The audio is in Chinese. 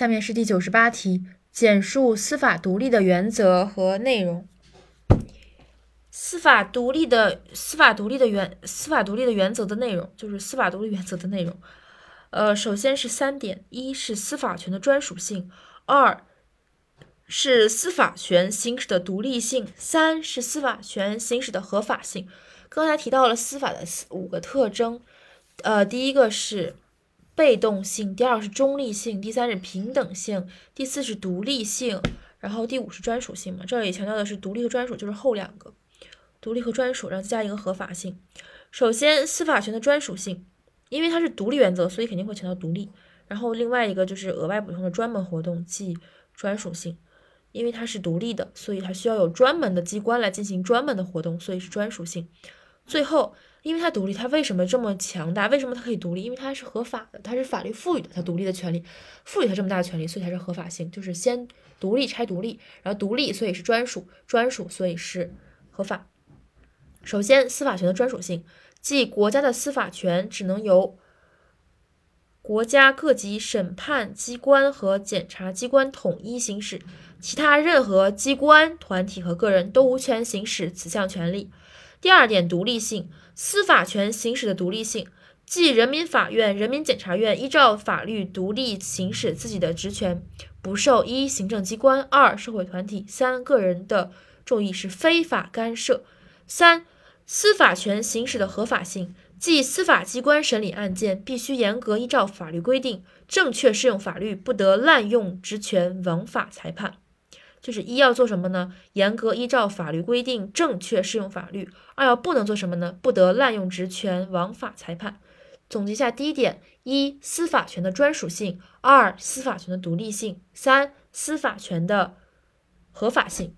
下面是第九十八题，简述司法独立的原则和内容。司法独立的司法独立的原司法独立的原则的内容，就是司法独立原则的内容。呃，首先是三点：一是司法权的专属性，二是司法权行使的独立性，三是司法权行使的合法性。刚才提到了司法的四五个特征，呃，第一个是。被动性，第二是中立性，第三是平等性，第四是独立性，然后第五是专属性嘛。这里强调的是独立和专属，就是后两个，独立和专属，然后加一个合法性。首先，司法权的专属性，因为它是独立原则，所以肯定会强调独立。然后另外一个就是额外补充的专门活动，即专属性，因为它是独立的，所以它需要有专门的机关来进行专门的活动，所以是专属性。最后。因为它独立，它为什么这么强大？为什么它可以独立？因为它是合法的，它是法律赋予的，它独立的权利，赋予它这么大的权利，所以它是合法性。就是先独立拆独立，然后独立，所以是专属，专属，所以是合法。首先，司法权的专属性，即国家的司法权只能由国家各级审判机关和检察机关统一行使，其他任何机关、团体和个人都无权行使此项权利。第二点，独立性。司法权行使的独立性，即人民法院、人民检察院依照法律独立行使自己的职权，不受一行政机关、二社会团体、三个人的注意是非法干涉。三、司法权行使的合法性，即司法机关审理案件必须严格依照法律规定，正确适用法律，不得滥用职权枉法裁判。就是一要做什么呢？严格依照法律规定，正确适用法律。二要不能做什么呢？不得滥用职权枉法裁判。总结一下：第一点，一司法权的专属性；二司法权的独立性；三司法权的合法性。